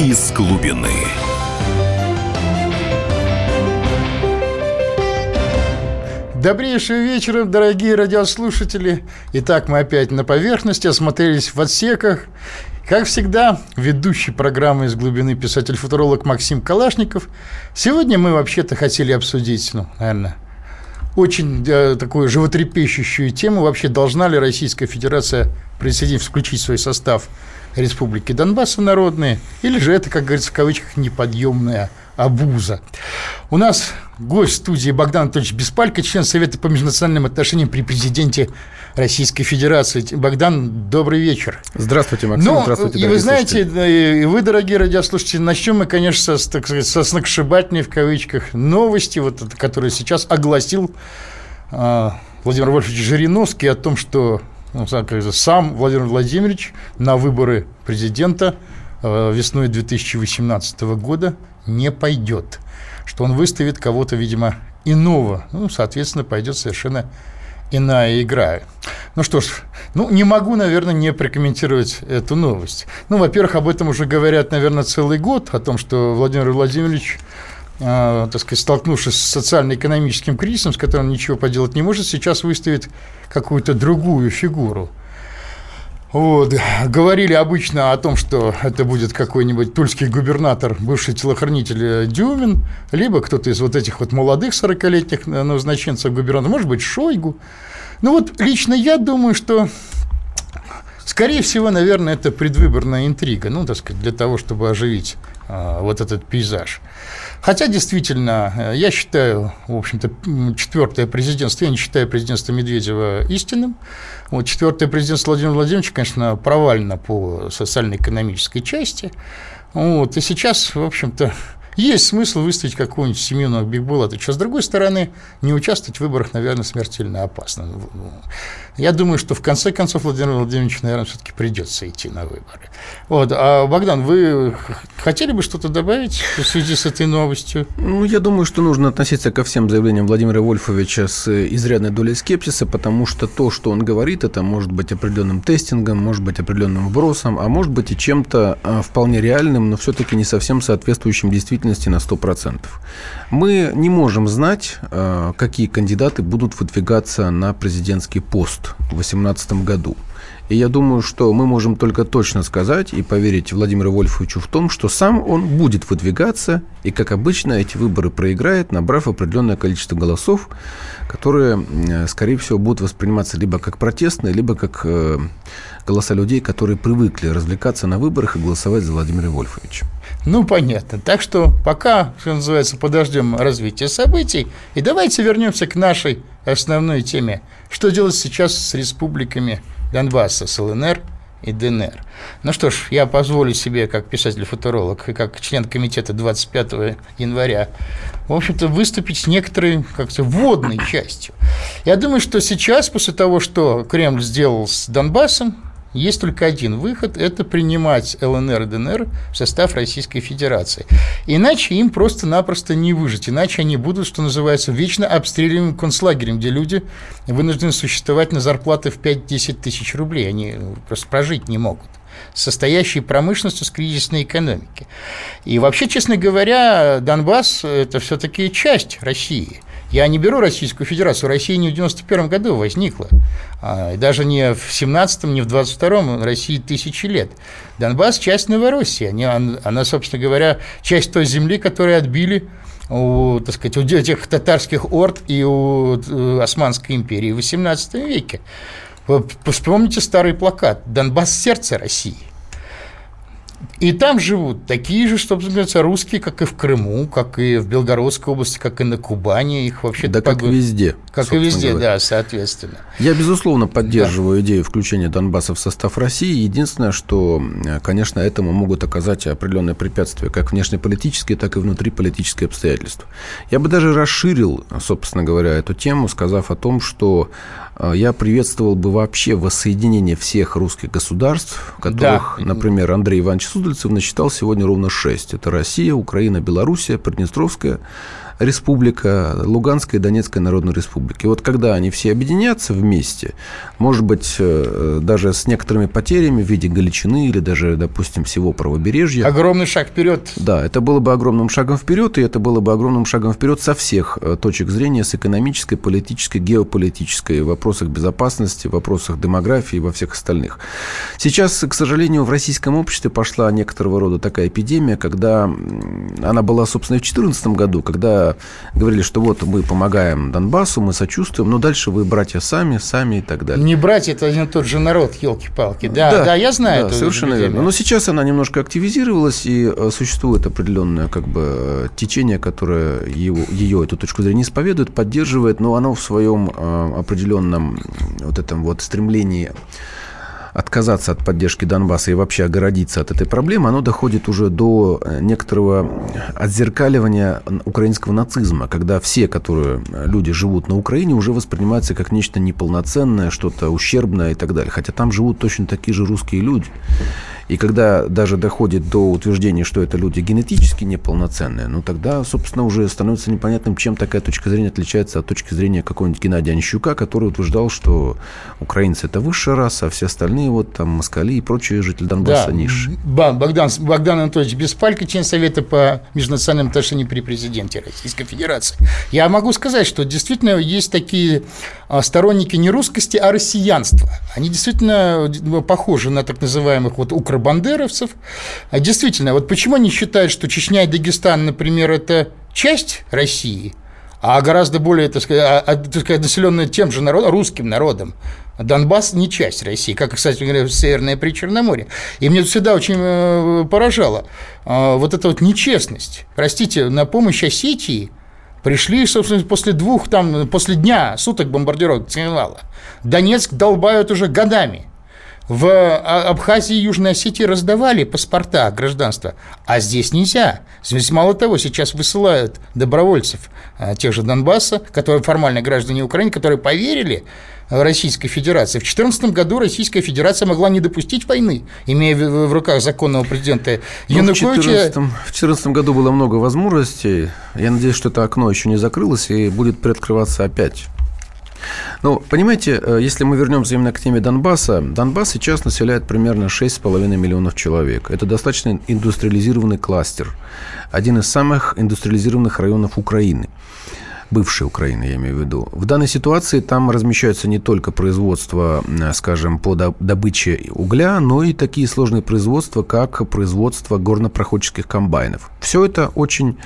из глубины. Добрейшего вечера, дорогие радиослушатели. Итак, мы опять на поверхности, осмотрелись в отсеках. Как всегда, ведущий программы «Из глубины» писатель-футуролог Максим Калашников. Сегодня мы вообще-то хотели обсудить, ну, наверное, очень э, такую животрепещущую тему. Вообще, должна ли Российская Федерация присоединить, включить свой состав Республики Донбасса народные, или же это, как говорится, в кавычках, неподъемная обуза. У нас гость студии Богдан Анатольевич Беспалько, член Совета по межнациональным отношениям при президенте Российской Федерации. Богдан, добрый вечер. Здравствуйте, Максим. Ну, Здравствуйте, и вы знаете, и вы, дорогие радиослушатели, начнем мы, конечно, с, так сказать, со сногсшибательной, в кавычках, новости, вот, которую сейчас огласил э, Владимир Вольфович Жириновский о том, что сам Владимир Владимирович на выборы президента э, весной 2018 года не пойдет, что он выставит кого-то, видимо, иного, ну, соответственно, пойдет совершенно иная игра. Ну что ж, ну не могу, наверное, не прокомментировать эту новость. Ну, во-первых, об этом уже говорят, наверное, целый год, о том, что Владимир Владимирович так сказать, столкнувшись с социально-экономическим кризисом, с которым ничего поделать не может, сейчас выставит какую-то другую фигуру. Вот. Говорили обычно о том, что это будет какой-нибудь тульский губернатор, бывший телохранитель э, Дюмин, либо кто-то из вот этих вот молодых 40-летних э, назначенцев губернатора, может быть, Шойгу. Ну вот лично я думаю, что Скорее всего, наверное, это предвыборная интрига, ну, так сказать, для того, чтобы оживить а, вот этот пейзаж. Хотя, действительно, э, я считаю, в общем-то, четвертое президентство, я не считаю президентство Медведева истинным. Вот четвертое президентство Владимира Владимировича, конечно, провалено по социально-экономической части. Вот, и сейчас, в общем-то, есть смысл выставить какого-нибудь Семена Бигбулатовича. С другой стороны, не участвовать в выборах, наверное, смертельно опасно. Я думаю, что в конце концов Владимир Владимирович, наверное, все-таки придется идти на выборы. Вот. А, Богдан, вы хотели бы что-то добавить в связи с этой новостью? Ну, я думаю, что нужно относиться ко всем заявлениям Владимира Вольфовича с изрядной долей скепсиса, потому что то, что он говорит, это может быть определенным тестингом, может быть определенным вбросом, а может быть и чем-то а, вполне реальным, но все-таки не совсем соответствующим действительности на 100%. Мы не можем знать, а, какие кандидаты будут выдвигаться на президентский пост в 2018 году. И я думаю, что мы можем только точно сказать и поверить Владимиру Вольфовичу в том, что сам он будет выдвигаться, и, как обычно, эти выборы проиграет, набрав определенное количество голосов, которые, скорее всего, будут восприниматься либо как протестные, либо как э, голоса людей, которые привыкли развлекаться на выборах и голосовать за Владимира Вольфовича. Ну, понятно. Так что пока, что называется, подождем развития событий. И давайте вернемся к нашей основной теме. Что делать сейчас с республиками Донбасса, с ЛНР и ДНР? Ну что ж, я позволю себе, как писатель-футуролог и как член комитета 25 января, в общем-то, выступить с некоторой, как-то, вводной частью. Я думаю, что сейчас, после того, что Кремль сделал с Донбассом, есть только один выход – это принимать ЛНР и ДНР в состав Российской Федерации. Иначе им просто-напросто не выжить. Иначе они будут, что называется, вечно обстреливаемым концлагерем, где люди вынуждены существовать на зарплаты в 5-10 тысяч рублей. Они просто прожить не могут состоящей промышленностью с кризисной экономики. И вообще, честно говоря, Донбасс – это все-таки часть России – я не беру Российскую Федерацию. Россия не в 91 году возникла. А, даже не в 17-м, не в 22-м. России тысячи лет. Донбасс – часть Новороссии. Она, она, собственно говоря, часть той земли, которую отбили у, так сказать, у этих татарских орд и у э, Османской империи в XVIII веке. Вспомните старый плакат «Донбасс – сердце России». И там живут такие же, что называется, русские, как и в Крыму, как и в Белгородской области, как и на Кубани. Их вообще да как бы, везде. Как и везде, говоря. да, соответственно. Я, безусловно, поддерживаю да. идею включения Донбасса в состав России. Единственное, что, конечно, этому могут оказать определенные препятствия, как внешнеполитические, так и внутриполитические обстоятельства. Я бы даже расширил, собственно говоря, эту тему, сказав о том, что э, я приветствовал бы вообще воссоединение всех русских государств, которых, да. например, Андрей Иванович Суздальцев насчитал сегодня ровно шесть. Это Россия, Украина, Белоруссия, Приднестровская республика, Луганская и Донецкая Народная Республика. И вот когда они все объединятся вместе, может быть, э, даже с некоторыми потерями в виде Галичины или даже, допустим, всего правобережья. Огромный шаг вперед. Да, это было бы огромным шагом вперед, и это было бы огромным шагом вперед со всех э, точек зрения, с экономической, политической, геополитической, в вопросах безопасности, в вопросах демографии и во всех остальных. Сейчас, к сожалению, в российском обществе пошла некоторого рода такая эпидемия, когда она была, собственно, и в 2014 году, когда говорили, что вот мы помогаем Донбассу, мы сочувствуем, но дальше вы братья сами, сами и так далее. Не братья, это один тот же народ, елки-палки. Да, да, да, я знаю. Да, совершенно верно. Но сейчас она немножко активизировалась, и э, существует определенное как бы течение, которое его, ее эту точку зрения исповедует, поддерживает, но оно в своем э, определенном вот этом вот стремлении отказаться от поддержки Донбасса и вообще огородиться от этой проблемы, оно доходит уже до э, некоторого отзеркаливания украинского нацизма, когда все, которые э, люди живут на Украине, уже воспринимаются как нечто неполноценное, что-то ущербное и так далее. Хотя там живут точно такие же русские люди. И когда даже доходит до утверждения, что это люди генетически неполноценные, ну тогда, собственно, уже становится непонятным, чем такая точка зрения отличается от точки зрения какого-нибудь Геннадия Онищука, который утверждал, что украинцы это высшая раса, а все остальные вот там москали и прочие жители Донбасса да. низшие. Богдан, Богдан Анатольевич Беспалько, член Совета по межнациональным отношениям при президенте Российской Федерации. Я могу сказать, что действительно есть такие а, сторонники не русскости, а россиянства. Они действительно э, похожи на так называемых вот укр бандеровцев. А действительно, вот почему они считают, что Чечня и Дагестан, например, это часть России, а гораздо более, так сказать, а, а, так сказать населенная тем же народом, русским народом. Донбасс не часть России, как, кстати говоря, Северное Причерноморье. И мне всегда очень э, поражало э, вот эта вот нечестность. Простите, на помощь Осетии пришли, собственно, после двух, там, после дня, суток бомбардировок Ценвала. Донецк долбают уже годами. В а, Абхазии и Южной Осетии раздавали паспорта гражданства, а здесь нельзя. Здесь мало того, сейчас высылают добровольцев а, тех же Донбасса, которые формально граждане Украины, которые поверили Российской Федерации. В 2014 году Российская Федерация могла не допустить войны, имея в руках законного президента ну, Януковича. В 2014 году было много возможностей. Я надеюсь, что это окно еще не закрылось и будет приоткрываться опять. Ну, понимаете, э, если мы вернемся именно к теме Донбасса, Донбасс сейчас населяет примерно 6,5 миллионов человек. Это достаточно индустриализированный кластер, один из самых индустриализированных районов Украины бывшей Украины, я имею в виду. В данной ситуации там размещаются не только производство, скажем, по добыче угля, но и такие сложные производства, как производство горнопроходческих комбайнов. Все это очень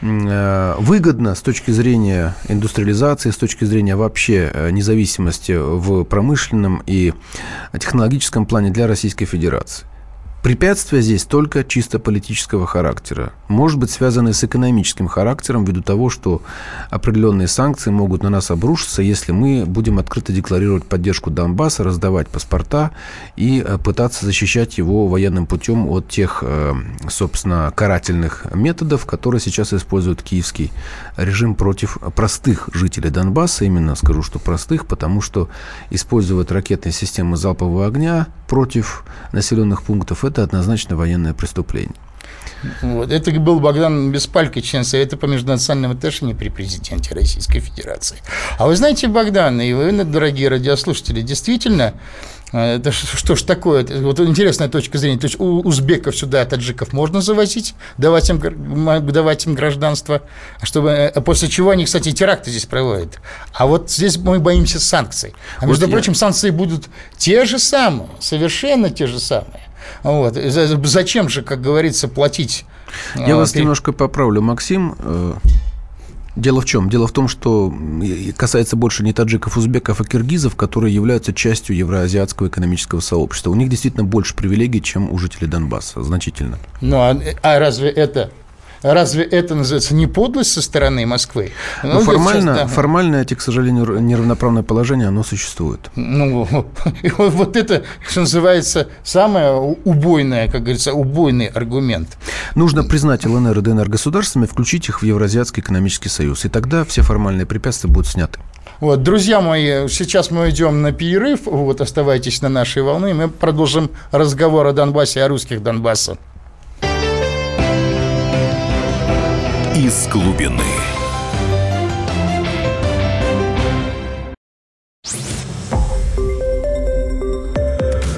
э, выгодно с точки зрения индустриализации, с точки зрения вообще э, независимости в промышленном и технологическом плане для Российской Федерации. Препятствия здесь только чисто политического характера. Может быть, связаны с экономическим характером ввиду того, что определенные санкции могут на нас обрушиться, если мы будем открыто декларировать поддержку Донбасса, раздавать паспорта и э, пытаться защищать его военным путем от тех, э, собственно, карательных методов, которые сейчас использует киевский режим против простых жителей Донбасса. Именно скажу, что простых, потому что используют ракетные системы залпового огня против населенных пунктов. Это однозначно военное преступление. Вот. Это был Богдан Беспалько, член Совета по межнациональным отношениям при президенте Российской Федерации. А вы знаете, Богдан, и вы, дорогие радиослушатели, действительно, это что ж такое? Вот интересная точка зрения. То есть у узбеков сюда, таджиков можно завозить, давать им, давать им гражданство, чтобы, э, после чего они, кстати, теракты здесь проводят. А вот здесь мы боимся санкций. А между вот прочим, я... санкции будут те же самые, совершенно те же самые. Вот. Зачем же, как говорится, платить? Я а, вас перед... немножко поправлю, Максим. Дело в чем? Дело в том, что касается больше не таджиков, узбеков, а киргизов, которые являются частью евроазиатского экономического сообщества. У них действительно больше привилегий, чем у жителей Донбасса, значительно. Ну, а, а разве это Разве это называется не подлость со стороны Москвы? Ну, ну формально, сейчас, да. формально эти, к сожалению, неравноправное положение, оно существует. Ну, вот это, что называется, самое убойное, как говорится, убойный аргумент. Нужно признать ЛНР и ДНР государствами, включить их в Евразиатский экономический союз, и тогда все формальные препятствия будут сняты. Вот, друзья мои, сейчас мы идем на перерыв. Вот, оставайтесь на нашей волне. Мы продолжим разговор о Донбассе, о русских Донбасса. из глубины.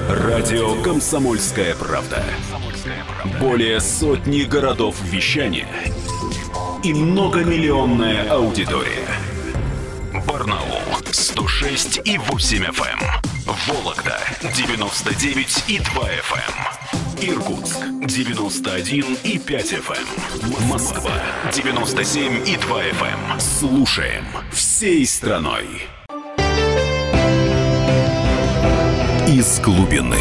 Радио «Комсомольская правда». Более сотни городов вещания – и многомиллионная аудитория – Барнаул 106 и 8 FM. Эм. Вологда 99 и 2 FM. Эм. Иркутск 91 и 5 FM. Эм. Москва 97 и 2 FM. Слушаем всей страной. Из глубины.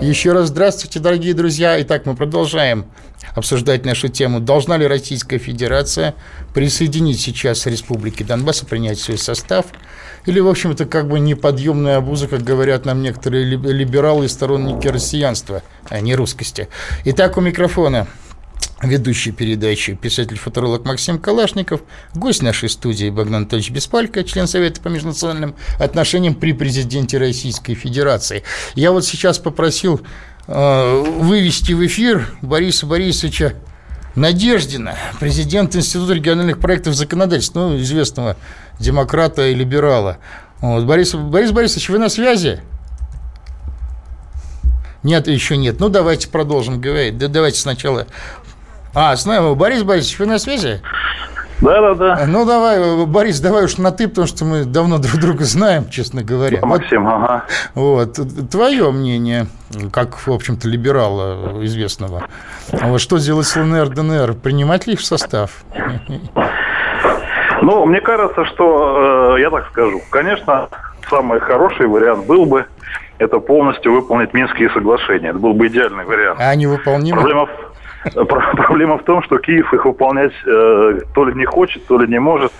Еще раз здравствуйте, дорогие друзья. Итак, мы продолжаем обсуждать нашу тему. Должна ли Российская Федерация присоединить сейчас Республики Донбасса, принять свой состав? Или, в общем, это как бы неподъемная обуза, как говорят нам некоторые либералы и сторонники россиянства, а не русскости. Итак, у микрофона ведущий передачи писатель-футуролог Максим Калашников, гость нашей студии Богдан Анатольевич Беспалько, член Совета по межнациональным отношениям при президенте Российской Федерации. Я вот сейчас попросил вывести в эфир Бориса Борисовича Надеждина, президент Института региональных проектов законодательства, ну, известного демократа и либерала. Вот. Борис, Борис Борисович, вы на связи? Нет, еще нет. Ну, давайте продолжим говорить. Да, давайте сначала а, с нами Борис Борисович, вы на связи? Да, да, да. Ну, давай, Борис, давай уж на ты, потому что мы давно друг друга знаем, честно говоря. Да, Максим, вот, ага. Вот, твое мнение, как, в общем-то, либерала известного. Вот, что делать с ЛНР, ДНР? Принимать ли их в состав? Ну, мне кажется, что, э, я так скажу, конечно, самый хороший вариант был бы это полностью выполнить Минские соглашения. Это был бы идеальный вариант. А они выполнимы? Проблема Проблема в том, что Киев их выполнять э, то ли не хочет, то ли не может.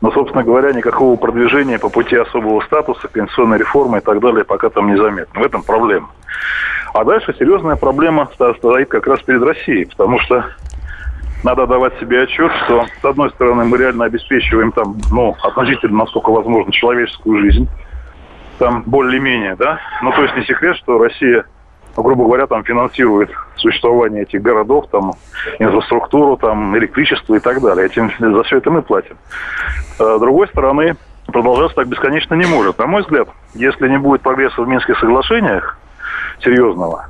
Но, собственно говоря, никакого продвижения по пути особого статуса, пенсионной реформы и так далее пока там не заметно. В этом проблема. А дальше серьезная проблема стоит как раз перед Россией, потому что надо давать себе отчет, что, с одной стороны, мы реально обеспечиваем там, ну, относительно, насколько возможно, человеческую жизнь, там более-менее, да, ну, то есть не секрет, что Россия грубо говоря, там финансирует существование этих городов, там, инфраструктуру, там, электричество и так далее. Этим, за все это мы платим. А, с другой стороны, продолжаться так бесконечно не может. На мой взгляд, если не будет прогресса в Минских соглашениях серьезного,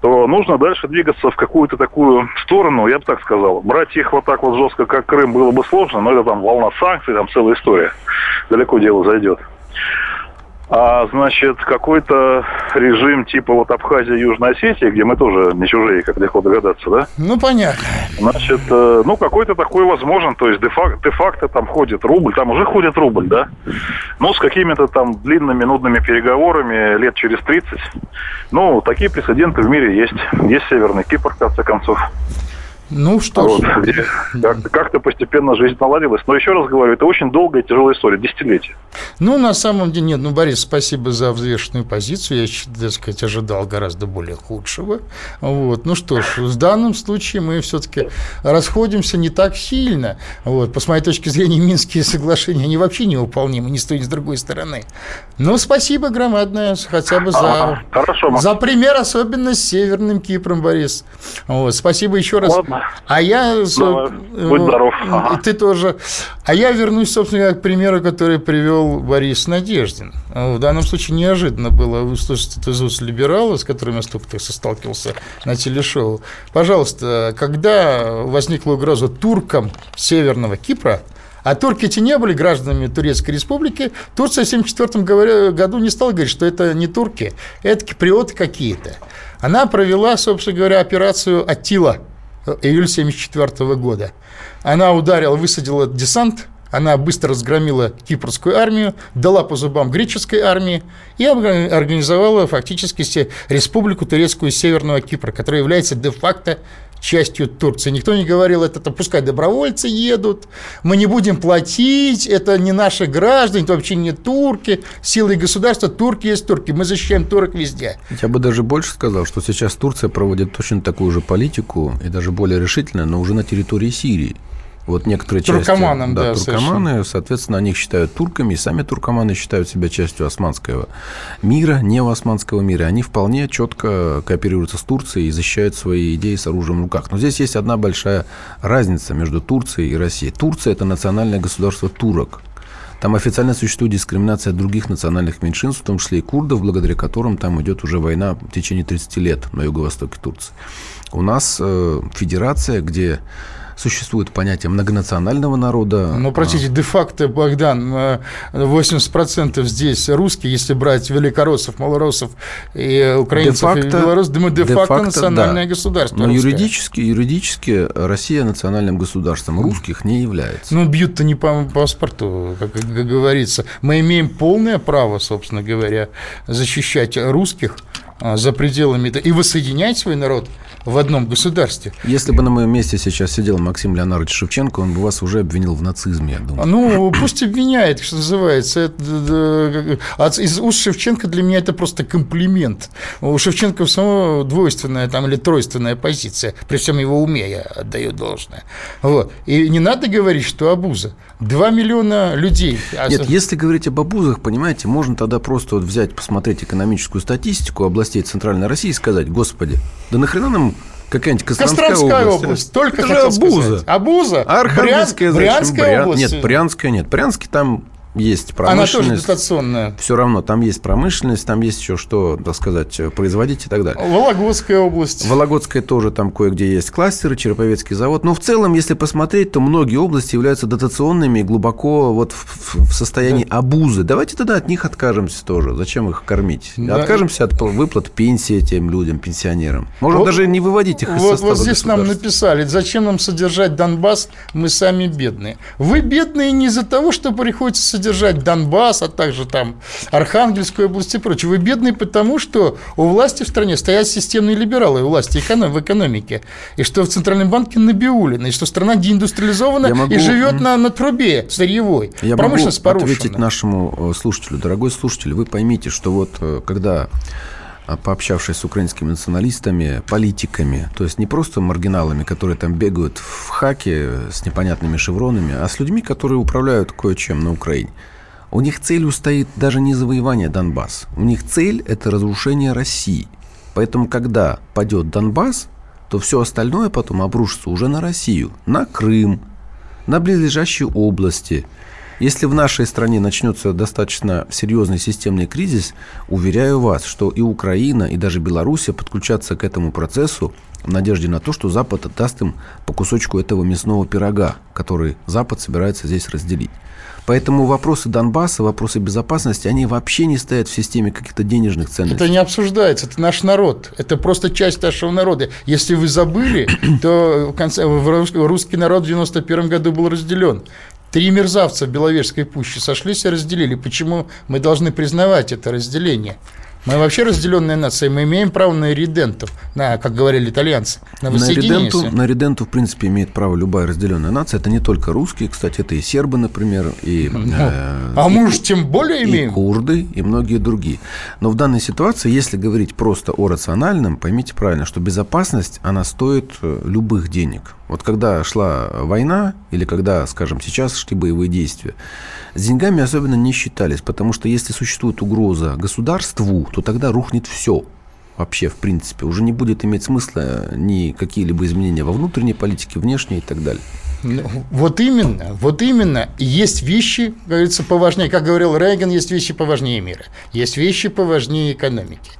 то нужно дальше двигаться в какую-то такую сторону, я бы так сказал. Брать их вот так вот жестко, как Крым, было бы сложно, но это там волна санкций, там целая история. Далеко дело зайдет а, значит, какой-то режим типа вот Абхазия, Южная Осетия, где мы тоже не чужие, как легко догадаться, да? Ну, понятно. Значит, э, ну, какой-то такой возможен, то есть де-факто, де-факто там ходит рубль, там уже ходит рубль, да? Ну, с какими-то там длинными, нудными переговорами лет через 30. Ну, такие прецеденты в мире есть. Есть Северный Кипр, в конце концов. Ну что вот, ж. Как-то, как постепенно жизнь наладилась. Но еще раз говорю, это очень долгая и тяжелая история, десятилетия. Ну, на самом деле, нет. Ну, Борис, спасибо за взвешенную позицию. Я, так сказать, ожидал гораздо более худшего. Вот. Ну что ж, в данном случае мы все-таки расходимся не так сильно. Вот. По моей точке зрения, Минские соглашения, они вообще невыполнимы ни с той, ни с другой стороны. Но спасибо громадное хотя бы за, а, хорошо, за пример, особенно с Северным Кипром, Борис. Вот. Спасибо еще раз. Ладно. А я... Давай, будь здоров. Ага. Ты тоже. А я вернусь, собственно, к примеру, который привел Борис Надеждин. В данном случае неожиданно было услышать это из уст либерала, с которым я столько сталкивался на телешоу. Пожалуйста, когда возникла угроза туркам Северного Кипра, а турки эти не были гражданами Турецкой Республики. Турция в 1974 году не стала говорить, что это не турки, это киприоты какие-то. Она провела, собственно говоря, операцию «Аттила», июль 1974 года. Она ударила, высадила десант, она быстро разгромила кипрскую армию, дала по зубам греческой армии и организовала фактически республику турецкую Северного Кипра, которая является де-факто частью Турции. Никто не говорил, это, это пускай добровольцы едут, мы не будем платить, это не наши граждане, это вообще не турки, силы государства, турки есть турки, мы защищаем турок везде. Я бы даже больше сказал, что сейчас Турция проводит точно такую же политику, и даже более решительно, но уже на территории Сирии. Вот некоторые туркоманам, части, да, да туркоманы, совершенно. соответственно, они их считают турками, и сами туркоманы считают себя частью османского мира, не османского мира. Они вполне четко кооперируются с Турцией и защищают свои идеи с оружием в руках. Но здесь есть одна большая разница между Турцией и Россией. Турция – это национальное государство турок. Там официально существует дискриминация других национальных меньшинств, в том числе и курдов, благодаря которым там идет уже война в течение 30 лет на юго-востоке Турции. У нас э, федерация, где существует понятие многонационального народа. Ну, простите, де-факто, Богдан, 80% здесь русские, если брать великороссов, малороссов и украинцев, де-факто, и белорусов, мы де-факто, де-факто национальное да. государство. Но русское. юридически, юридически Россия национальным государством русских не является. Ну, бьют-то не по паспорту, как, как говорится. Мы имеем полное право, собственно говоря, защищать русских а, за пределами и воссоединять свой народ в одном государстве. Если бы на моем месте сейчас сидел Максим Леонардович Шевченко, он бы вас уже обвинил в нацизме, я думаю. Ну, пусть обвиняет, что называется. Это, из уст Шевченко для меня это просто комплимент. У Шевченко самого двойственная там, или тройственная позиция, при всем его уме я отдаю должное. Вот. И не надо говорить, что обуза. Два миллиона людей. Нет, если говорить об обузах, понимаете, можно тогда просто вот взять, посмотреть экономическую статистику областей Центральной России и сказать, господи, да нахрена нам какая-нибудь Костромская, Костромская область. область. Только Это же Абуза. Сказать. Абуза. Архангельская, Брян... Брянская Брян... область. Нет, Брянская нет. Брянский там есть промышленность. Она тоже дотационная. Все равно, там есть промышленность, там есть еще что, так сказать, производить и так далее. Вологодская область. Вологодская тоже там кое-где есть кластеры, Череповецкий завод. Но в целом, если посмотреть, то многие области являются дотационными глубоко вот в, в состоянии да. обузы. Давайте тогда от них откажемся тоже. Зачем их кормить? Да. Откажемся от выплат пенсии этим людям, пенсионерам. Может, вот, даже не выводить их из вот, состава Вот здесь нам написали, зачем нам содержать Донбасс, мы сами бедные. Вы бедные не из-за того, что приходится содержать содержать Донбасс, а также там Архангельскую область и прочее. Вы бедные потому, что у власти в стране стоят системные либералы, у власти эконом, в экономике, и что в Центральном банке набиулено, и что страна деиндустриализована могу... и живет на, на трубе сырьевой. Я Промышленность могу порушена. ответить нашему э, слушателю. Дорогой слушатель, вы поймите, что вот э, когда пообщавшись с украинскими националистами, политиками, то есть не просто маргиналами, которые там бегают в хаке с непонятными шевронами, а с людьми, которые управляют кое-чем на Украине. У них целью стоит даже не завоевание Донбасса. У них цель – это разрушение России. Поэтому, когда падет Донбасс, то все остальное потом обрушится уже на Россию, на Крым, на близлежащие области – если в нашей стране начнется достаточно серьезный системный кризис, уверяю вас, что и Украина, и даже Белоруссия подключатся к этому процессу в надежде на то, что Запад отдаст им по кусочку этого мясного пирога, который Запад собирается здесь разделить. Поэтому вопросы Донбасса, вопросы безопасности, они вообще не стоят в системе каких-то денежных ценностей. Это не обсуждается, это наш народ, это просто часть нашего народа. Если вы забыли, то в конце, русский народ в 91 году был разделен. Три мерзавца в Беловежской пуще сошлись и разделили. Почему мы должны признавать это разделение? Мы вообще разделенная нация, мы имеем право на редентов, на, как говорили итальянцы, на На реденту, на реденту, в принципе, имеет право любая разделенная нация. Это не только русские, кстати, это и сербы, например, и... Ну, э, а мы уж тем более имеем. И курды, и многие другие. Но в данной ситуации, если говорить просто о рациональном, поймите правильно, что безопасность, она стоит э, любых денег. Вот когда шла война, или когда, скажем, сейчас шли боевые действия, с деньгами особенно не считались, потому что если существует угроза государству, то тогда рухнет все. Вообще, в принципе, уже не будет иметь смысла ни какие-либо изменения во внутренней политике, внешней и так далее. Ну, вот именно, вот именно. Есть вещи, как говорится, поважнее. Как говорил Рейган, есть вещи поважнее мира. Есть вещи поважнее экономики.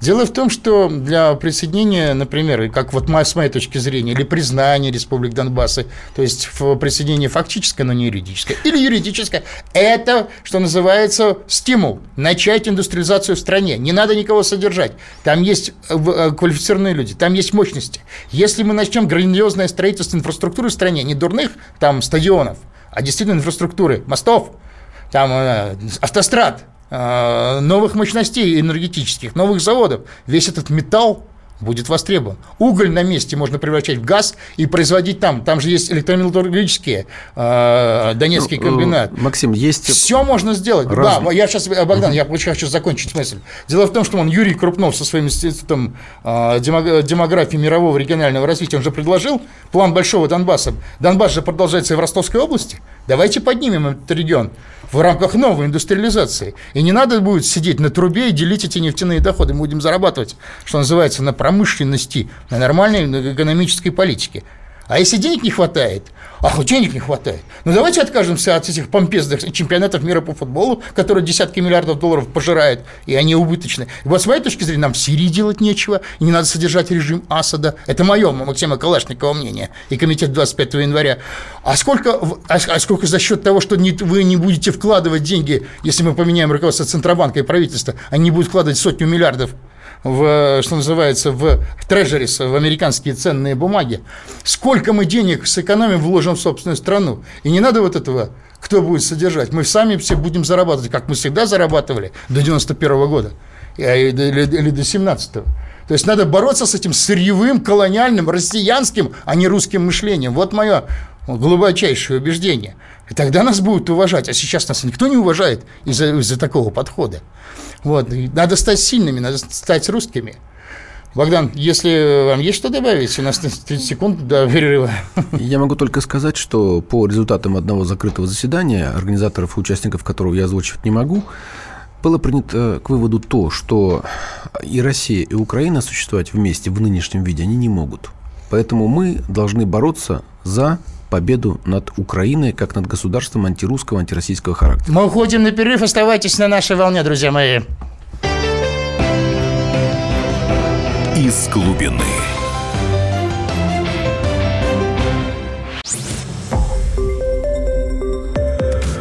Дело в том, что для присоединения, например, как вот с моей точки зрения, или признания Республик Донбасса, то есть присоединение фактическое, но не юридическое, или юридическое, это, что называется, стимул начать индустриализацию в стране. Не надо никого содержать. Там есть э, э, квалифицированные люди, там есть мощности. Если мы начнем грандиозное строительство инфраструктуры в стране, не дурных там стадионов, а действительно инфраструктуры, мостов, там э, автострад, Э, новых мощностей энергетических, новых заводов. Весь этот металл будет востребован. Уголь на месте можно превращать в газ и производить там. Там же есть электрометаллургические, э, Донецкий ну, комбинат. Максим, есть... Все можно сделать. Раз... Да, я сейчас, э, Богдан, я хочу закончить мысль. Дело в том, что он Юрий Крупнов со своим институтом э, демографии мирового регионального развития, он же предложил план Большого Донбасса. Донбасс же продолжается и в Ростовской области. Давайте поднимем этот регион в рамках новой индустриализации. И не надо будет сидеть на трубе и делить эти нефтяные доходы. Мы будем зарабатывать, что называется, на промышленности, на нормальной экономической политике. А если денег не хватает, А денег не хватает. Ну давайте откажемся от этих помпезных чемпионатов мира по футболу, которые десятки миллиардов долларов пожирают, и они убыточны. И вот с моей точки зрения, нам в Сирии делать нечего, и не надо содержать режим Асада. Это мое, Максима Калашникова мнение, и комитет 25 января. А сколько, а, а сколько за счет того, что вы не будете вкладывать деньги, если мы поменяем руководство Центробанка и правительства, они не будут вкладывать сотню миллиардов в, что называется, в трежерис, в американские ценные бумаги. Сколько мы денег сэкономим, вложим в собственную страну. И не надо вот этого, кто будет содержать. Мы сами все будем зарабатывать, как мы всегда зарабатывали до 91 -го года или, или до 17 -го. То есть надо бороться с этим сырьевым, колониальным, россиянским, а не русским мышлением. Вот мое глубочайшее убеждение. И тогда нас будут уважать. А сейчас нас никто не уважает из-за из такого подхода. Вот. И надо стать сильными, надо стать русскими. Богдан, если вам есть что добавить, у нас 30 секунд до перерыва. Я могу только сказать, что по результатам одного закрытого заседания, организаторов и участников которого я озвучивать не могу, было принято к выводу то, что и Россия, и Украина существовать вместе в нынешнем виде они не могут. Поэтому мы должны бороться за победу над Украиной, как над государством антирусского, антироссийского характера. Мы уходим на перерыв. Оставайтесь на нашей волне, друзья мои. Из глубины.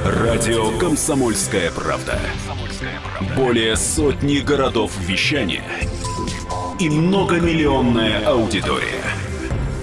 Радио «Комсомольская правда». Более сотни городов вещания и многомиллионная аудитория –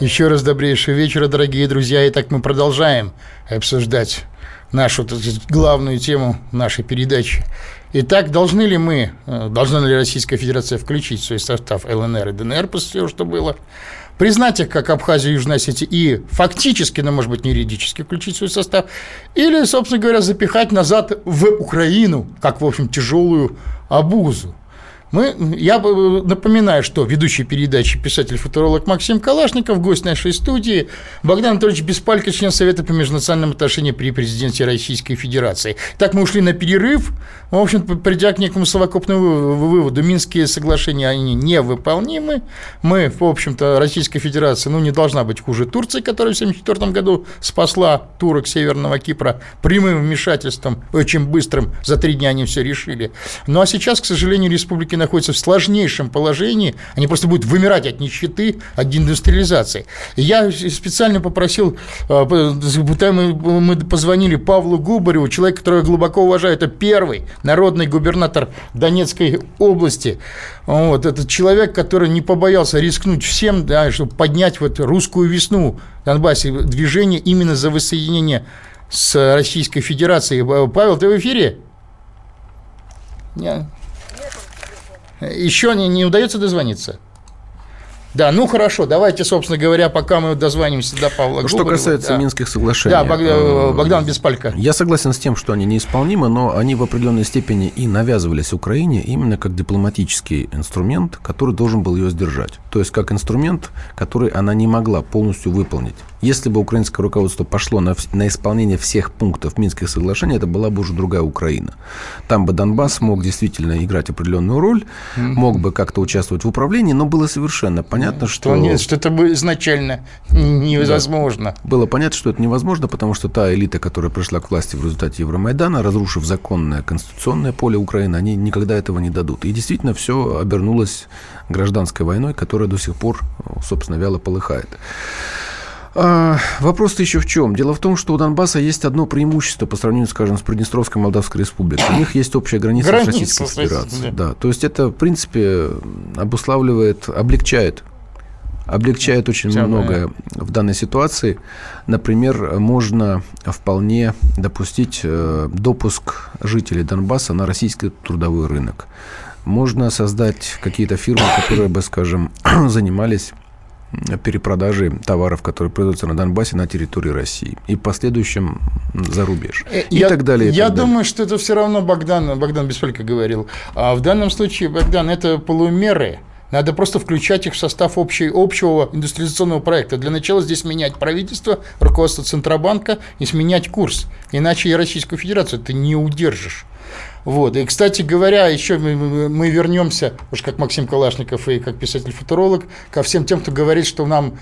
Еще раз добрейшего вечера, дорогие друзья. Итак, мы продолжаем обсуждать нашу главную тему нашей передачи. Итак, должны ли мы, э, должна ли Российская Федерация включить в свой состав ЛНР и ДНР после всего, что было, признать их как Абхазию и Южной Осетии и фактически, но, может быть, не юридически включить в свой состав, или, собственно говоря, запихать назад в Украину, как, в общем, тяжелую обузу. Мы, я напоминаю, что ведущий передачи писатель-футуролог Максим Калашников, гость нашей студии, Богдан Анатольевич Беспалько, член Совета по межнациональным отношениям при президенте Российской Федерации. Так мы ушли на перерыв, в общем придя к некому совокупному выводу, Минские соглашения, они невыполнимы, мы, в общем-то, Российская Федерация, ну, не должна быть хуже Турции, которая в 1974 году спасла турок Северного Кипра прямым вмешательством, очень быстрым, за три дня они все решили. Ну, а сейчас, к сожалению, республики находятся в сложнейшем положении, они просто будут вымирать от нищеты, от индустриализации. И я специально попросил, э, мы позвонили Павлу Губареву, человек, которого я глубоко уважаю, это первый народный губернатор Донецкой области, вот, этот человек, который не побоялся рискнуть всем, да, чтобы поднять вот русскую весну в Донбассе, движение именно за воссоединение с Российской Федерацией. Павел, ты в эфире? Нет. Еще не, не удается дозвониться? Да, ну хорошо, давайте, собственно говоря, пока мы дозвонимся до Павла Что Губарева, касается да. Минских соглашений. Да, э, Богдан Беспалько. Я согласен с тем, что они неисполнимы, но они в определенной степени и навязывались Украине именно как дипломатический инструмент, который должен был ее сдержать. То есть как инструмент, который она не могла полностью выполнить. Если бы украинское руководство пошло на, на исполнение всех пунктов Минских соглашений, это была бы уже другая Украина. Там бы Донбасс мог действительно играть определенную роль, мог бы как-то участвовать в управлении, но было совершенно понятно, что... Нет, что это бы изначально невозможно. Да. Было понятно, что это невозможно, потому что та элита, которая пришла к власти в результате Евромайдана, разрушив законное конституционное поле Украины, они никогда этого не дадут. И действительно все обернулось гражданской войной, которая до сих пор, собственно, вяло полыхает. А, вопрос-то еще в чем? Дело в том, что у Донбасса есть одно преимущество по сравнению, скажем, с Приднестровской Молдавской Республикой. У них есть общая граница, граница с Российской Федерацией. Да. да. То есть это, в принципе, обуславливает, облегчает облегчает очень Все многое в данной ситуации. Например, можно вполне допустить э, допуск жителей Донбасса на российский трудовой рынок. Можно создать какие-то фирмы, которые бы, скажем, занимались перепродажи товаров, которые производятся на Донбассе на территории России. И в последующем за рубеж. Э, и я, так далее. И я так думаю, далее. что это все равно Богдан, Богдан Бесполько говорил. А в данном случае, Богдан, это полумеры. Надо просто включать их в состав общей, общего индустриализационного проекта. Для начала здесь менять правительство, руководство Центробанка и сменять курс. Иначе и Российскую Федерацию ты не удержишь. Вот. И, кстати говоря, еще мы, вернемся, уж как Максим Калашников и как писатель-футуролог, ко всем тем, кто говорит, что нам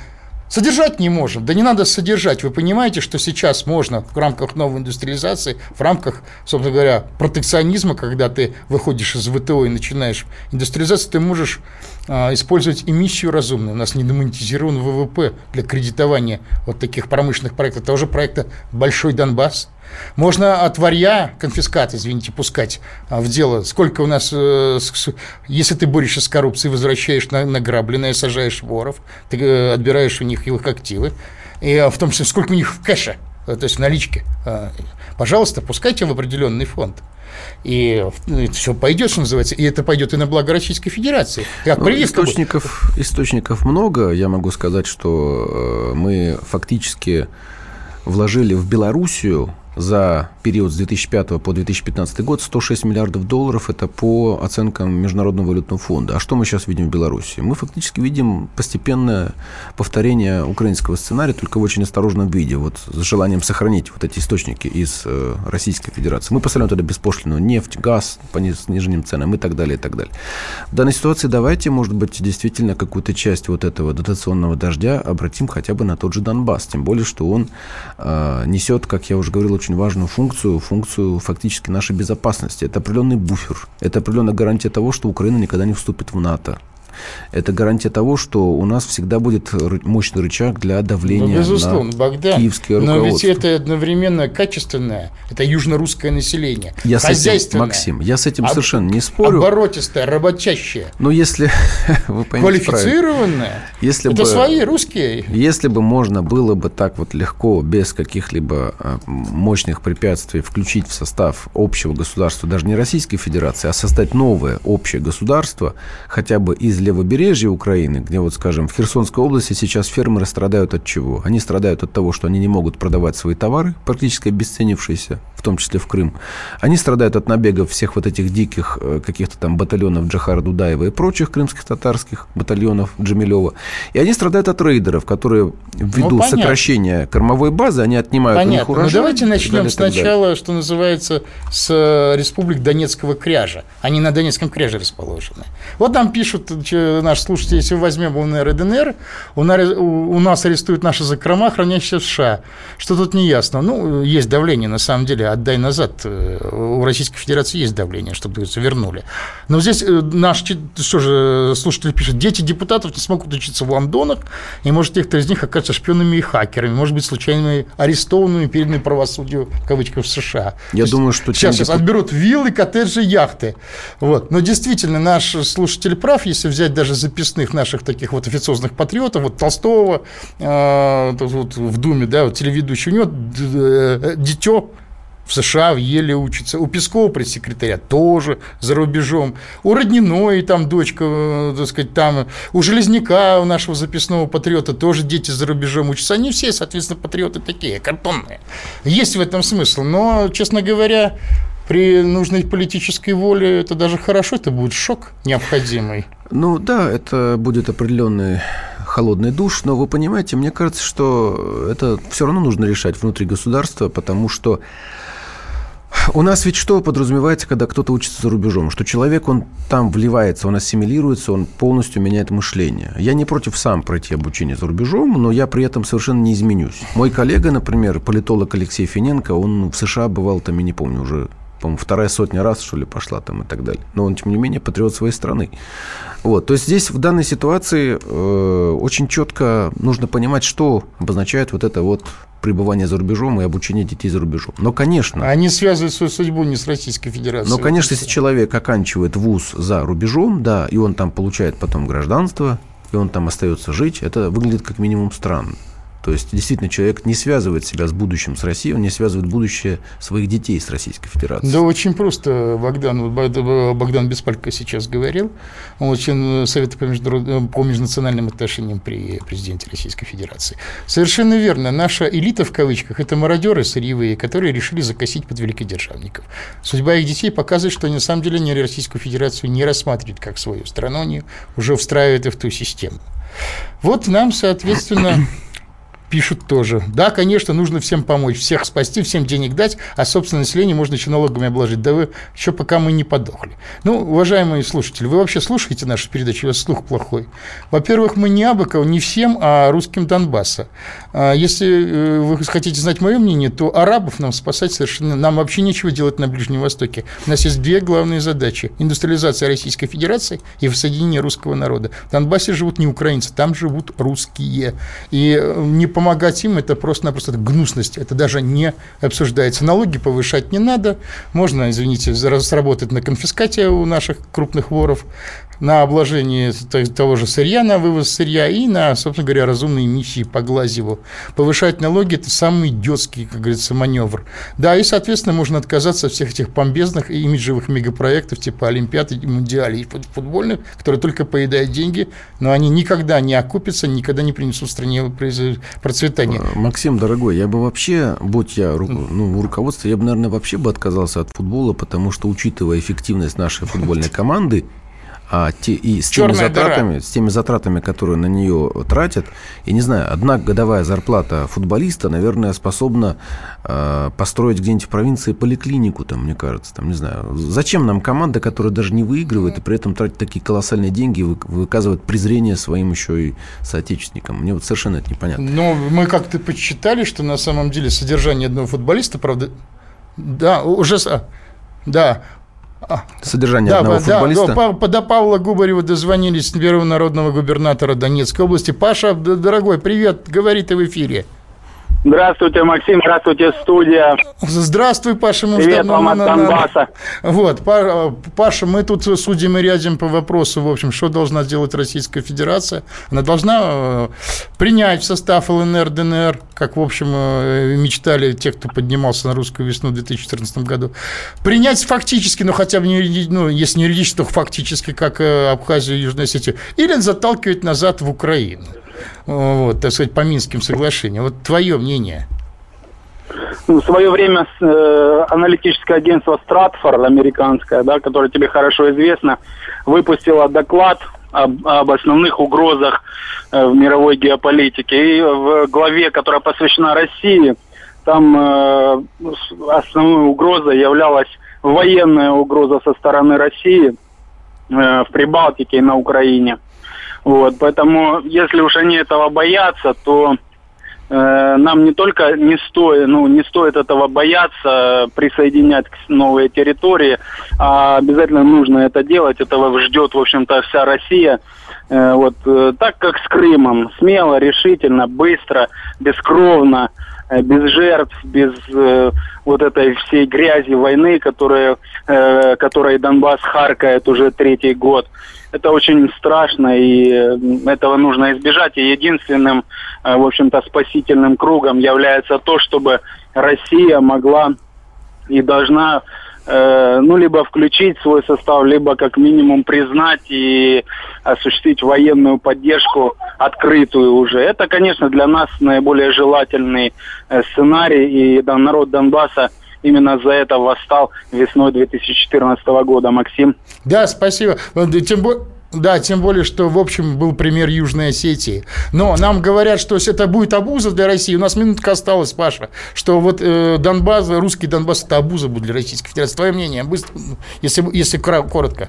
Содержать не можем. Да не надо содержать. Вы понимаете, что сейчас можно в рамках новой индустриализации, в рамках, собственно говоря, протекционизма, когда ты выходишь из ВТО и начинаешь индустриализацию, ты можешь а, использовать эмиссию разумную. У нас не демонетизирован ВВП для кредитования вот таких промышленных проектов. Того же проекта «Большой Донбасс», можно от варья конфискат, извините, пускать а, в дело. Сколько у нас, э, если ты борешься с коррупцией, возвращаешь награбленное, сажаешь воров, ты э, отбираешь у них их активы, и а, в том числе, сколько у них в кэше, э, то есть в наличке. А, пожалуйста, пускайте в определенный фонд. И это все пойдет, что называется, и это пойдет и на благо Российской Федерации. Как ну, источников, источников много. Я могу сказать, что мы фактически вложили в Белоруссию за период с 2005 по 2015 год 106 миллиардов долларов. Это по оценкам Международного валютного фонда. А что мы сейчас видим в Беларуси? Мы фактически видим постепенное повторение украинского сценария, только в очень осторожном виде, вот с желанием сохранить вот эти источники из э, Российской Федерации. Мы поставляем туда беспошлинную нефть, газ по сниженным ценам и так далее, и так далее. В данной ситуации давайте, может быть, действительно какую-то часть вот этого дотационного дождя обратим хотя бы на тот же Донбасс, тем более, что он э, несет, как я уже говорил, очень важную функцию, функцию фактически нашей безопасности. Это определенный буфер, это определенная гарантия того, что Украина никогда не вступит в НАТО. Это гарантия того, что у нас всегда будет мощный рычаг для давления ну, безусловно, на Богдан, киевское руководство. Но ведь это одновременно качественное, это южно-русское население, я с этим, Максим, я с этим об, совершенно не спорю. Оборотистое, работящее. Но если вы Квалифицированное. Если это бы, свои русские. Если бы можно было бы так вот легко, без каких-либо а, мощных препятствий включить в состав общего государства, даже не Российской Федерации, а создать новое общее государство, хотя бы из левобережья Украины, где вот, скажем, в Херсонской области сейчас фермеры страдают от чего? Они страдают от того, что они не могут продавать свои товары, практически обесценившиеся, в том числе в Крым. Они страдают от набегов всех вот этих диких э, каких-то там батальонов Джахара Дудаева и прочих крымских татарских батальонов Джамилева. И они страдают от рейдеров, которые ввиду ну, сокращения кормовой базы, они отнимают понятно. у них урожай. Ну, давайте начнем сначала, что называется, с э, республик Донецкого кряжа. Они на Донецком кряже расположены. Вот там пишут наш слушатель, если возьмем УНР и ДНР, у нас арестуют наши закрома, хранящиеся в США. Что тут не ясно? Ну, есть давление, на самом деле, отдай назад. У Российской Федерации есть давление, чтобы вернули. Но здесь э, наш, что же, слушатель пишет, дети депутатов не смогут учиться в Лондонах, и, может, некоторые из них окажутся шпионами и хакерами, может быть, случайными арестованными, переданными правосудию, в кавычках, в США. Я То думаю, что... Сейчас, сейчас отберут виллы, коттеджи, яхты. Вот. Но действительно, наш слушатель прав, если взять даже записных наших таких вот официозных патриотов, вот Толстого э, вот в Думе, да, вот телеведущий, у него э, дитё в США в Еле учится. У Пескова пресс-секретаря тоже за рубежом. У Родниной там дочка, э, так сказать, там. У Железняка, у нашего записного патриота тоже дети за рубежом учатся. Они все, соответственно, патриоты такие, картонные. Есть в этом смысл. Но, честно говоря, при нужной политической воле это даже хорошо, это будет шок необходимый. Ну да, это будет определенный холодный душ, но вы понимаете, мне кажется, что это все равно нужно решать внутри государства, потому что у нас ведь что подразумевается, когда кто-то учится за рубежом? Что человек, он там вливается, он ассимилируется, он полностью меняет мышление. Я не против сам пройти обучение за рубежом, но я при этом совершенно не изменюсь. Мой коллега, например, политолог Алексей Финенко, он в США бывал там, я не помню, уже по-моему, вторая сотня раз, что ли, пошла там и так далее. Но он, тем не менее, патриот своей страны. Вот. То есть здесь в данной ситуации э, очень четко нужно понимать, что обозначает вот это вот пребывание за рубежом и обучение детей за рубежом. Но, конечно... Они связывают свою судьбу не с Российской Федерацией. Но, конечно, если человек оканчивает вуз за рубежом, да, и он там получает потом гражданство, и он там остается жить, это выглядит как минимум странно. То есть, действительно, человек не связывает себя с будущим с Россией, он не связывает будущее своих детей с Российской Федерацией. Да, очень просто. Богдан, Богдан Беспалько сейчас говорил. Он член Совета по, международ... по межнациональным отношениям при президенте Российской Федерации. Совершенно верно. Наша элита, в кавычках, это мародеры сырьевые, которые решили закосить под великодержавников. Судьба их детей показывает, что они на самом деле не Российскую Федерацию не рассматривают как свою страну, они уже встраивают их в ту систему. Вот нам, соответственно, пишут тоже. Да, конечно, нужно всем помочь, всех спасти, всем денег дать, а собственное население можно еще налогами обложить. Да вы еще пока мы не подохли. Ну, уважаемые слушатели, вы вообще слушаете нашу передачу, у вас слух плохой. Во-первых, мы не Абыков, не всем, а русским Донбасса. А если э, вы хотите знать мое мнение, то арабов нам спасать совершенно... Нам вообще нечего делать на Ближнем Востоке. У нас есть две главные задачи. Индустриализация Российской Федерации и воссоединение русского народа. В Донбассе живут не украинцы, там живут русские. И э, не помогать им, это просто-напросто гнусность. Это даже не обсуждается. Налоги повышать не надо. Можно, извините, сработать на конфискате у наших крупных воров на обложение того же сырья, на вывоз сырья и на, собственно говоря, разумные миссии по Глазеву. Повышать налоги – это самый идиотский, как говорится, маневр. Да, и, соответственно, можно отказаться от всех этих помбезных и имиджевых мегапроектов типа Олимпиады, и Мундиалей и футбольных, которые только поедают деньги, но они никогда не окупятся, никогда не принесут стране процветания. А, Максим, дорогой, я бы вообще, будь я ну, руководство, я бы, наверное, вообще бы отказался от футбола, потому что, учитывая эффективность нашей футбольной команды, а те, и с теми, затратами, с теми затратами, которые на нее тратят, я не знаю, одна годовая зарплата футболиста, наверное, способна э, построить где-нибудь в провинции поликлинику, там, мне кажется, там, не знаю. Зачем нам команда, которая даже не выигрывает и при этом тратит такие колоссальные деньги и выказывает презрение своим еще и соотечественникам? Мне вот совершенно это непонятно. Но мы как-то подсчитали, что на самом деле содержание одного футболиста, правда, да, уже... Да, Содержание да, одного да, футболиста. Да, до Павла Губарева дозвонились первого народного губернатора Донецкой области. Паша, дорогой, привет, говори ты в эфире. Здравствуйте, Максим, здравствуйте, студия. Здравствуй, Паша. Мы Привет вам от Донбасса. Вот, Паша, мы тут судим и рядим по вопросу, в общем, что должна сделать Российская Федерация. Она должна э, принять в состав ЛНР, ДНР, как, в общем, э, мечтали те, кто поднимался на русскую весну в 2014 году. Принять фактически, но хотя бы, не, ну, если не юридически, то фактически, как э, Абхазию и Южную Осетию, или заталкивать назад в Украину вот, так сказать, по Минским соглашениям. Вот твое мнение. Ну, в свое время э, аналитическое агентство Stratfor, американское, да, которое тебе хорошо известно, выпустило доклад об, об основных угрозах э, в мировой геополитике. И в главе, которая посвящена России, там э, основной угрозой являлась военная угроза со стороны России э, в Прибалтике и на Украине. Вот, поэтому, если уж они этого боятся, то э, нам не только не стоит, ну, не стоит этого бояться, присоединять к новой территории, а обязательно нужно это делать. Этого ждет, в общем-то, вся Россия. Э, вот, э, так как с Крымом, смело, решительно, быстро, бескровно, э, без жертв, без э, вот этой всей грязи войны, которая, э, которой Донбасс харкает уже третий год это очень страшно, и этого нужно избежать. И единственным, э, в общем-то, спасительным кругом является то, чтобы Россия могла и должна э, ну, либо включить свой состав, либо как минимум признать и осуществить военную поддержку открытую уже. Это, конечно, для нас наиболее желательный э, сценарий, и да, народ Донбасса именно за это восстал весной 2014 года, Максим. Да, спасибо. Тем более... Да, тем более, что, в общем, был пример Южной Осетии. Но нам говорят, что это будет обуза для России. У нас минутка осталась, Паша, что вот э, Донбасс, русский Донбасс, это обуза будет для Российской Федерации. Твое мнение, быстро, если, если коротко.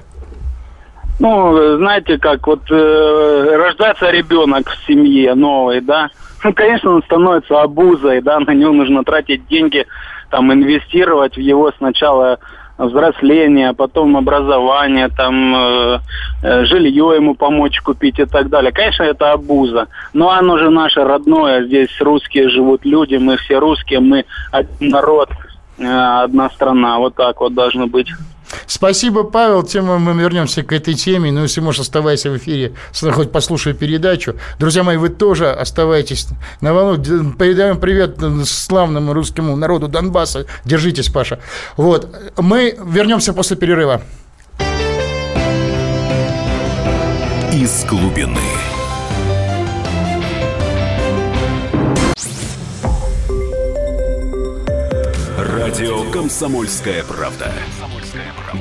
Ну, знаете, как вот э, рождается ребенок в семье новый, да, ну, конечно, он становится обузой, да, на него нужно тратить деньги, там, инвестировать в его сначала взросление, потом образование, там э, э, жилье ему помочь купить и так далее. Конечно, это обуза, но оно же наше родное. Здесь русские живут люди, мы все русские, мы один народ, э, одна страна. Вот так вот должно быть. Спасибо, Павел. Тема мы вернемся к этой теме. Ну, если можешь, оставайся в эфире, хоть послушай передачу. Друзья мои, вы тоже оставайтесь на волну. Передаем привет славному русскому народу Донбасса. Держитесь, Паша. Вот. Мы вернемся после перерыва. Из глубины. Радио «Комсомольская правда».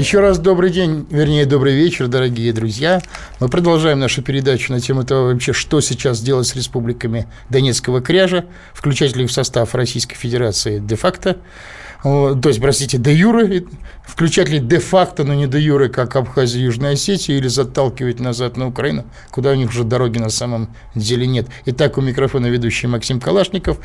Еще раз добрый день, вернее, добрый вечер, дорогие друзья. Мы продолжаем нашу передачу на тему того, вообще, что сейчас делать с республиками Донецкого кряжа, включать ли в состав Российской Федерации де-факто то есть, простите, де юры, включать ли де-факто, но не де юры, как Абхазия и Южная Осетия, или заталкивать назад на Украину, куда у них уже дороги на самом деле нет. Итак, у микрофона ведущий Максим Калашников,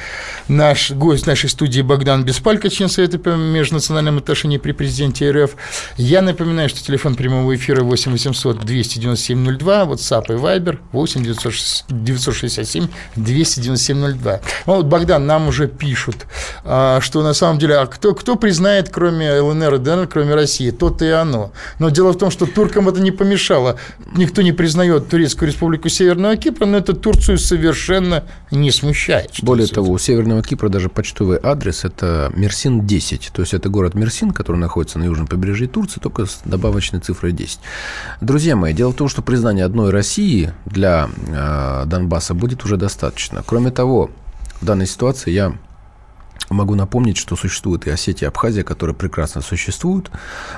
наш гость нашей студии Богдан Беспалько, член Совета по межнациональным отношениям при президенте РФ. Я напоминаю, что телефон прямого эфира 8 800 297 02, WhatsApp и Viber 8 967 297 02. Вот, Богдан, нам уже пишут, а, что на самом деле, а кто кто, кто признает, кроме ЛНР и ДНР, кроме России? То-то и оно. Но дело в том, что туркам это не помешало. Никто не признает Турецкую республику Северного Кипра, но это Турцию совершенно не смущает. Более того, у Северного Кипра даже почтовый адрес – это Мерсин-10. То есть, это город Мерсин, который находится на южном побережье Турции, только с добавочной цифрой 10. Друзья мои, дело в том, что признание одной России для э, Донбасса будет уже достаточно. Кроме того, в данной ситуации я Могу напомнить, что существует и Осетия, и Абхазия, которые прекрасно существуют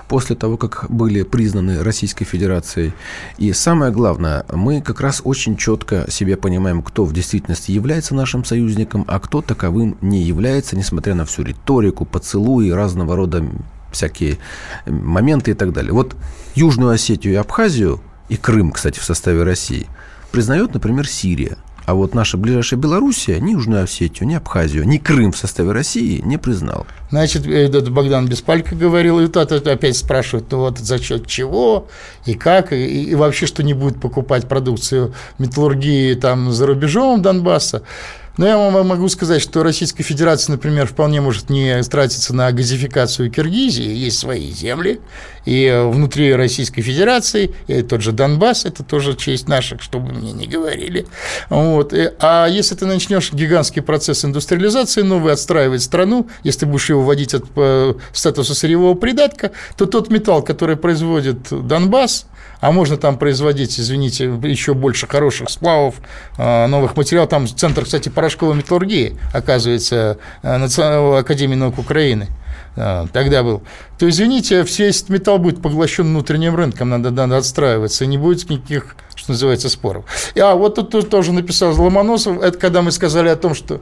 после того, как были признаны Российской Федерацией. И самое главное, мы как раз очень четко себе понимаем, кто в действительности является нашим союзником, а кто таковым не является, несмотря на всю риторику, поцелуи, разного рода всякие моменты и так далее. Вот Южную Осетию и Абхазию, и Крым, кстати, в составе России, признает, например, Сирия – а вот наша ближайшая Белоруссия ни Южную Осетию, ни Абхазию, ни Крым в составе России не признал. Значит, этот Богдан Беспалько говорил, и тот опять спрашивает, ну вот за счет чего и как, и, и вообще, что не будет покупать продукцию металлургии там за рубежом Донбасса. Но я вам могу сказать, что Российская Федерация, например, вполне может не тратиться на газификацию Киргизии. Есть свои земли. И внутри Российской Федерации, и тот же Донбасс, это тоже честь наших, чтобы мне не говорили. Вот. А если ты начнешь гигантский процесс индустриализации, новый отстраивать страну, если будешь его вводить от э, статуса сырьевого придатка, то тот металл, который производит Донбасс, а можно там производить, извините, еще больше хороших сплавов, э, новых материалов. Там центр, кстати, порошковой металлургии, оказывается, э, Национальной академии наук Украины э, тогда был, то, извините, весь металл будет поглощен внутренним рынком, надо, надо отстраиваться, и не будет никаких, что называется, споров. А вот тут тоже написал Ломоносов, это когда мы сказали о том, что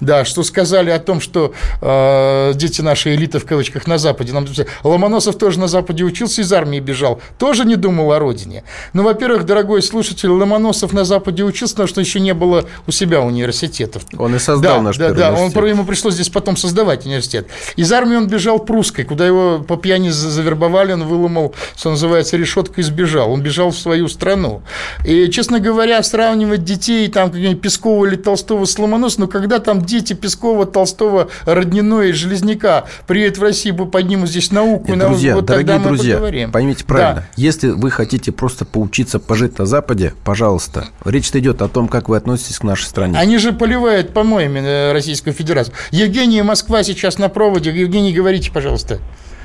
да, что сказали о том, что э, дети нашей элиты, в кавычках, на Западе. Нам Ломоносов тоже на Западе учился, из армии бежал, тоже не думал о родине. Ну, во-первых, дорогой слушатель, Ломоносов на Западе учился, потому что еще не было у себя университетов. Он и создал да, наш да, да, он, ему пришлось здесь потом создавать университет. Из армии он бежал прусской, куда его по пьяни завербовали, он выломал, что называется, решетку и сбежал. Он бежал в свою страну. И, честно говоря, сравнивать детей, там, как Пескова или Толстого с Ломоносовым, ну, когда там там дети Пескова, Толстого, Родниной и Железняка приедут в Россию, поднимут здесь науку. Нет, друзья, вот дорогие друзья, поговорим. поймите правильно. Да. Если вы хотите просто поучиться пожить на Западе, пожалуйста. Речь идет о том, как вы относитесь к нашей стране. Они же поливают помоями э, Российскую Федерацию. Евгений, Москва сейчас на проводе. Евгений, говорите, пожалуйста.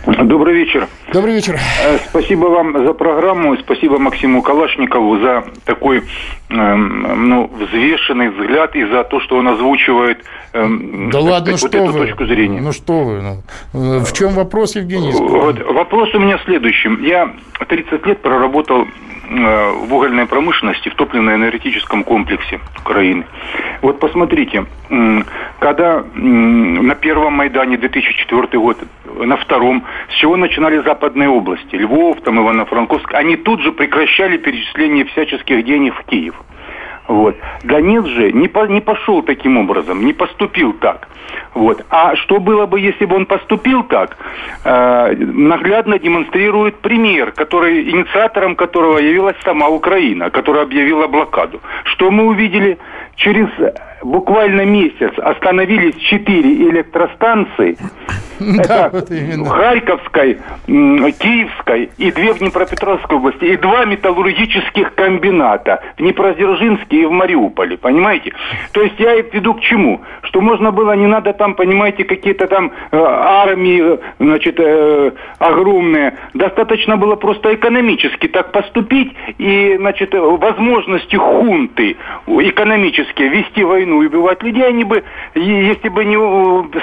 Добрый вечер. Добрый вечер. Э, спасибо вам за программу, спасибо Максиму Калашникову за такой эм, ну, взвешенный взгляд и за то, что он озвучивает эм, да ладно, сказать, что вот вы? эту точку зрения. Ну что вы, ну, э, в чем вопрос, Евгений? Вот, вопрос у меня следующий. Я 30 лет проработал в угольной промышленности, в топливно-энергетическом комплексе Украины. Вот посмотрите, когда на первом Майдане 2004 год, на втором, с чего начинали западные области, Львов, там Ивано-Франковск, они тут же прекращали перечисление всяческих денег в Киев. Вот. Донец же не, по, не пошел таким образом, не поступил так. Вот. А что было бы, если бы он поступил так, э, наглядно демонстрирует пример, который, инициатором которого явилась сама Украина, которая объявила блокаду. Что мы увидели? Через буквально месяц остановились четыре электростанции. Это Харьковской, Киевской и две в Днепропетровской области. И два металлургических комбината в Днепродзержинске и в Мариуполе. Понимаете? То есть я веду к чему? Что можно было, не надо там, понимаете, какие-то там э, армии, значит, э, огромные. Достаточно было просто экономически так поступить и, значит, возможности хунты экономические вести войну войну и убивать людей, они бы, если бы не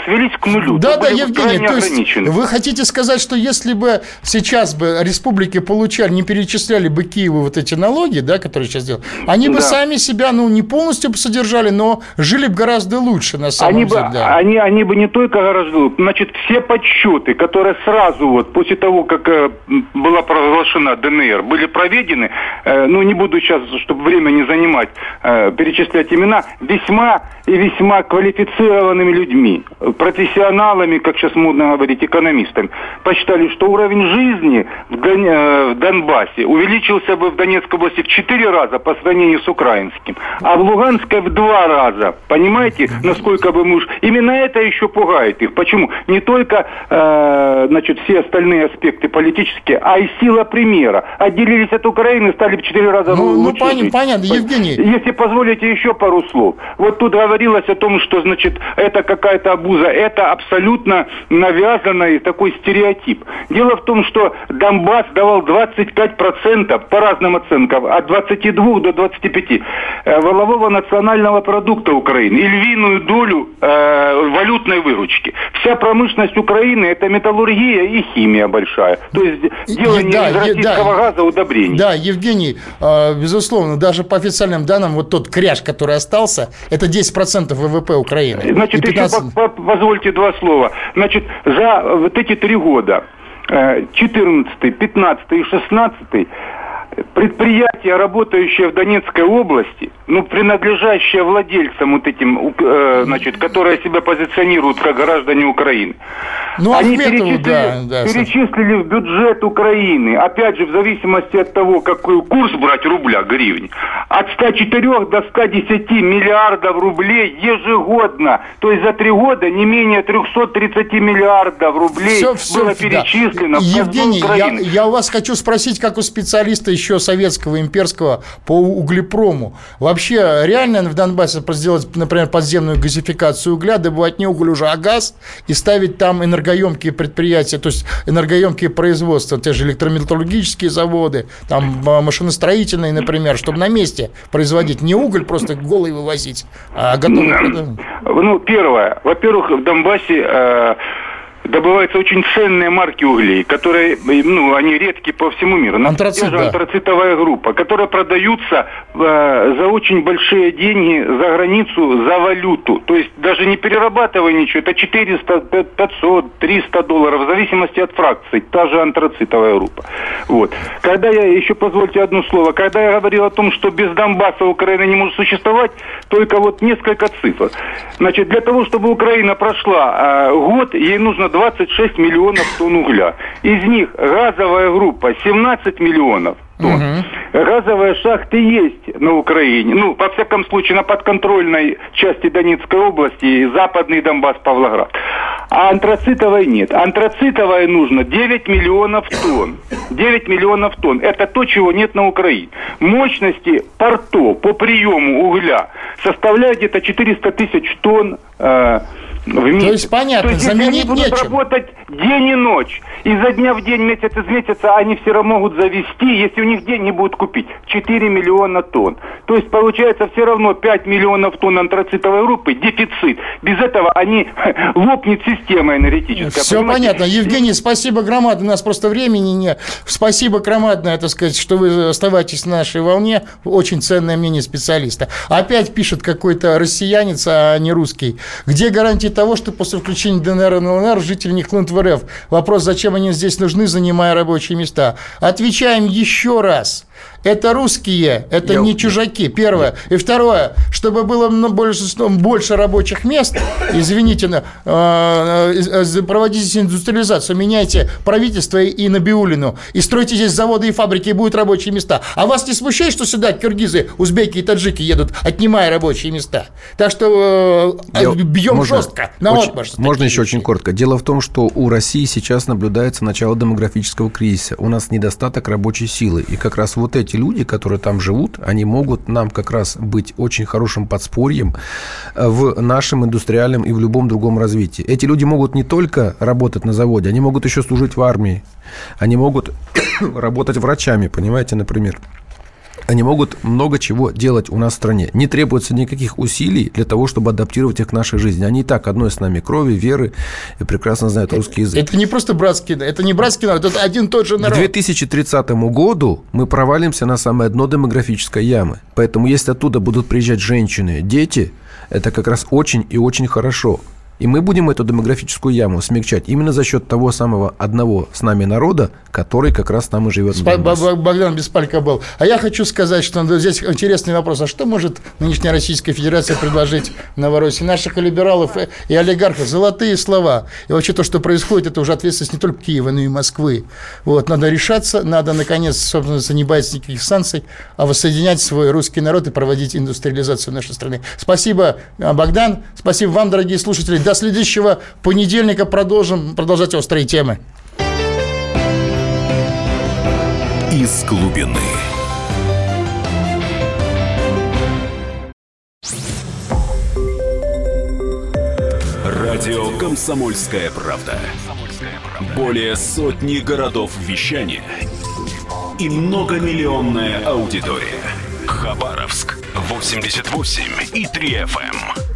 свелись к нулю. Да, да, Евгений, то есть вы хотите сказать, что если бы сейчас бы республики получали, не перечисляли бы Киеву вот эти налоги, да, которые сейчас делают, они бы да. сами себя, ну, не полностью бы содержали, но жили бы гораздо лучше, на самом они деле. Бы, да. они, они бы не только гораздо лучше, значит, все подсчеты, которые сразу вот после того, как э, была провозглашена ДНР, были проведены, э, ну, не буду сейчас, чтобы время не занимать, э, перечислять имена, весьма весьма и весьма квалифицированными людьми, профессионалами, как сейчас модно говорить, экономистами, посчитали, что уровень жизни в, Дон... Э, в Донбассе увеличился бы в Донецкой области в 4 раза по сравнению с украинским, а в Луганской в 2 раза. Понимаете, насколько бы муж... Именно это еще пугает их. Почему? Не только э, значит, все остальные аспекты политические, а и сила примера. Отделились от Украины, стали в 4 раза ну, ну лучше. Ну, понятно, понятно, Евгений. Если позволите еще пару слов. Вот тут говорилось о том, что, значит, это какая-то обуза. Это абсолютно навязанный такой стереотип. Дело в том, что Донбасс давал 25% по разным оценкам, от 22 до 25 э, волового национального продукта Украины и львиную долю э, валютной выручки. Вся промышленность Украины это металлургия и химия большая. То есть делание да, из российского да, газа удобрений. Да, Евгений, э, безусловно, даже по официальным данным, вот тот кряж, который остался, это 10% ВВП Украины. Значит, 15... еще позвольте два слова. Значит, за вот эти три года, 14, э, 15 и 16, предприятия, работающие в Донецкой области, ну, принадлежащие владельцам вот этим, э, значит, которые себя позиционируют как граждане Украины, ну, они перечислили, да, да, перечислили в бюджет Украины, опять же, в зависимости от того, какой курс брать рубля, гривни, от 104 до 110 миллиардов рублей ежегодно. То есть за три года не менее 330 миллиардов рублей все, все, было перечислено да. в Евгений, я, я у вас хочу спросить, как у специалиста еще еще советского, имперского по углепрому. Вообще, реально в Донбассе сделать, например, подземную газификацию угля, добывать не уголь уже, а газ, и ставить там энергоемкие предприятия, то есть энергоемкие производства, те же электрометаллургические заводы, там машиностроительные, например, чтобы на месте производить не уголь просто голый вывозить, а готовый Ну, первое. Во-первых, в Донбассе э, добываются очень ценные марки углей, которые, ну, они редкие по всему миру. Антрацит, да. антрацитовая группа, которые продаются э, за очень большие деньги за границу, за валюту. То есть даже не перерабатывая ничего, это 400, 500, 300 долларов, в зависимости от фракций, та же антрацитовая группа. Вот. Когда я, еще позвольте одно слово, когда я говорил о том, что без Донбасса Украина не может существовать, только вот несколько цифр. Значит, для того, чтобы Украина прошла э, год, ей нужно 26 миллионов тонн угля. Из них газовая группа 17 миллионов тонн. Угу. Газовые шахты есть на Украине. Ну, во всяком случае, на подконтрольной части Донецкой области, западный Донбасс, Павлоград. А антрацитовой нет. Антрацитовой нужно 9 миллионов тонн. 9 миллионов тонн. Это то, чего нет на Украине. Мощности порто по приему угля составляют где-то 400 тысяч тонн э, в месяц. То есть понятно, То есть, заменить они будут нечем. работать день и ночь, изо дня в день, месяц из месяца, они все равно могут завести, если у них день не будут купить, 4 миллиона тонн. То есть получается все равно 5 миллионов тонн антрацитовой группы, дефицит. Без этого они лопнет система энергетическая. Все понимаете? понятно. Евгений, спасибо громадное. У нас просто времени нет. Спасибо громадное, так сказать, что вы оставаетесь на нашей волне. Очень ценное мнение специалиста. Опять пишет какой-то россиянец, а не русский. Где гарантии того, что после включения ДНР и ЛНР жители не хлынут в РФ? Вопрос, зачем они здесь нужны, занимая рабочие места? Отвечаем еще раз. Это русские, это Я- не чужаки, первое. И второе, чтобы было ну, больше, больше рабочих мест, извините, на- э, э, э, проводите индустриализацию, меняйте правительство и Набиулину, и стройте здесь заводы и фабрики, и будут рабочие места. А вас не смущает, что сюда киргизы, узбеки и таджики едут, отнимая рабочие места? Так что э, Я- бьем можно жестко, на очень- отмашь. Можно еще очень коротко. Дело в том, что у России сейчас наблюдается начало демографического кризиса. У нас недостаток рабочей силы. И как раз вот эти люди, которые там живут, они могут нам как раз быть очень хорошим подспорьем э, в нашем индустриальном и в любом другом развитии. Эти люди могут не только работать на заводе, они могут еще служить в армии. Они могут работать врачами, понимаете, например. Они могут много чего делать у нас в стране. Не требуется никаких усилий для того, чтобы адаптировать их к нашей жизни. Они и так одной с нами крови, веры и прекрасно знают русский язык. Это не просто братский, это не братский народ, это один тот же К народ. 2030 году мы провалимся на самое дно демографической ямы. Поэтому если оттуда будут приезжать женщины, дети, это как раз очень и очень хорошо. И мы будем эту демографическую яму смягчать именно за счет того самого одного с нами народа, который как раз там и живет. Спа- Богдан Беспалько был. А я хочу сказать, что здесь интересный вопрос. А что может нынешняя Российская Федерация предложить Новороссии? Наших либералов и- олигархов. Золотые слова. И вообще то, что происходит, это уже ответственность не только Киева, но и Москвы. Вот, надо решаться, надо, наконец, собственно, не бояться никаких санкций, а воссоединять свой русский народ и проводить индустриализацию нашей страны. Спасибо, а, Богдан. Спасибо вам, дорогие слушатели. До следующего понедельника продолжим продолжать острые темы. Из глубины. Радио «Комсомольская правда». Более сотни городов вещания и многомиллионная аудитория. Хабаровск 88 и 3 FM.